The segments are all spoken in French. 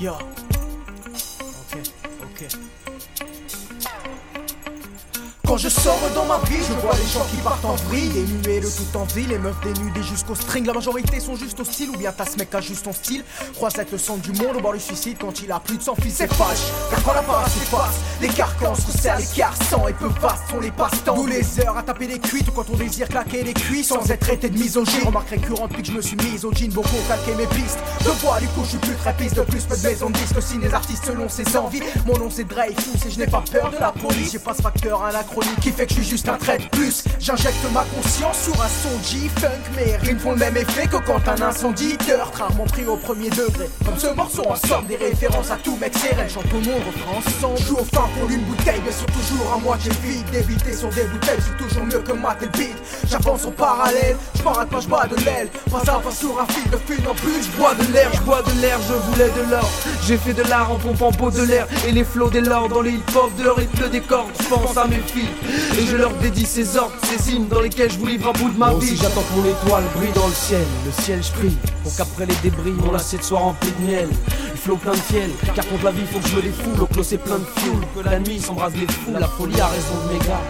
Yo. Okay, okay. Quand je sors dans ma vie, je vois les gens qui partent en vrille, dénués de toute envie, les meufs dénudées jusqu'au string. La majorité sont juste au style, ou bien t'as ce mec a juste ton style. Croisette le sang du monde au bord du suicide quand il a plus de sang fils c'est fâche. Car quand la parade s'efface, les carcans se resserrent, les sans et peu vastes sont les passe-temps. Nous les heures à taper les cuites ou quand on désire claquer les cuits sans être traité de misogyne. Remarque récurrente depuis que je me suis mise au jean, beaucoup calqué mes pistes. De voix, du coup, je suis plus très piste, de plus, peu de maison de disque, signe des artistes selon ses envies. Mon nom c'est Dreyfus et je n'ai pas peur de la police. J'ai pas ce facteur anachronique qui fait que je suis juste un trait de plus. J'injecte ma conscience sur un son G-Funk, mais rimes font le même effet que quand un incendie heurte, rarement pris au premier degré. Comme ce morceau en somme des références à tout mec serein, chante au monde, refrain ensemble. Joue au fin pour une bouteille, mais sur toujours à moitié vide. D'éviter sur des bouteilles, c'est toujours mieux que mater le. J'avance en parallèle, je pas, je bats de l'aile. Pas à pas sur un fil de fil en plus, je bois de l'air, je bois de l'air, je voulais de l'or. J'ai fait de l'art en pompant beau de l'air et les flots des lords dans les hip-hop de rythme des cordes. Je pense à mes filles et je leur dédie ces ordres, ces hymnes dans lesquels je vous livre un bout de ma Moi vie. aussi j'attends que mon étoile brille dans le ciel, le ciel je prie pour qu'après les débris mon assiette soit remplie de miel. Il flot plein de fiel, car contre la vie faut que je me les foule, au clos c'est plein de fioul, que la nuit s'embrasse les fous, la folie a raison de mes gars.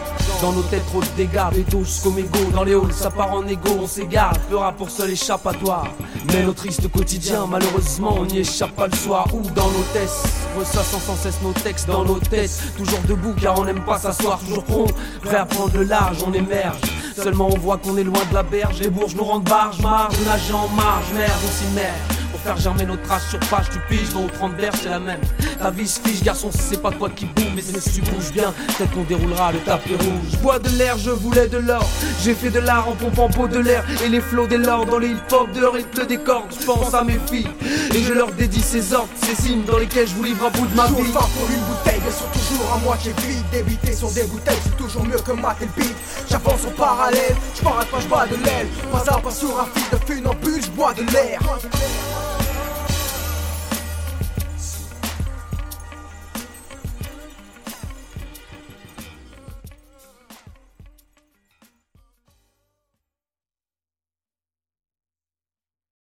Dans nos têtes trop de dégâts, béto jusqu'au mégot, dans les halls ça part en égo, on s'égare, peu pour seul échappatoire. Mais nos tristes quotidiens, malheureusement on n'y échappe pas le soir ou dans nos tests, ressassant sans cesse nos textes dans nos têtes, toujours debout car on n'aime pas s'asseoir, toujours prompt, prêt à prendre le large, on émerge. Seulement on voit qu'on est loin de la berge, les bourges nous rendent barge, marge, nage en marge, merde, on s'y merde. Pour faire germer nos traces sur page, tu piges, dans 30 berges, c'est la même. Ta vie se fiche, garçon, si c'est pas toi qui bouge, mais si tu bouges bien, peut-être qu'on déroulera le tapis rouge. Je bois de l'air, je voulais de l'or. J'ai fait de l'art en pompant peau de l'air et les flots des lords dans les hip-hop de rythme des cordes. Je pense à mes filles et je leur dédie ces ordres, ces hymnes dans lesquels je vous livre un bout de ma vie. fin pour une bouteille, mais sur toujours à moitié vide. D'éviter sur des bouteilles, c'est toujours mieux que mater le beat. J'avance en parallèle, je m'arrête pas, je bats de l'aile. Pas à pas sur un fil de funambule, je bois de l'air.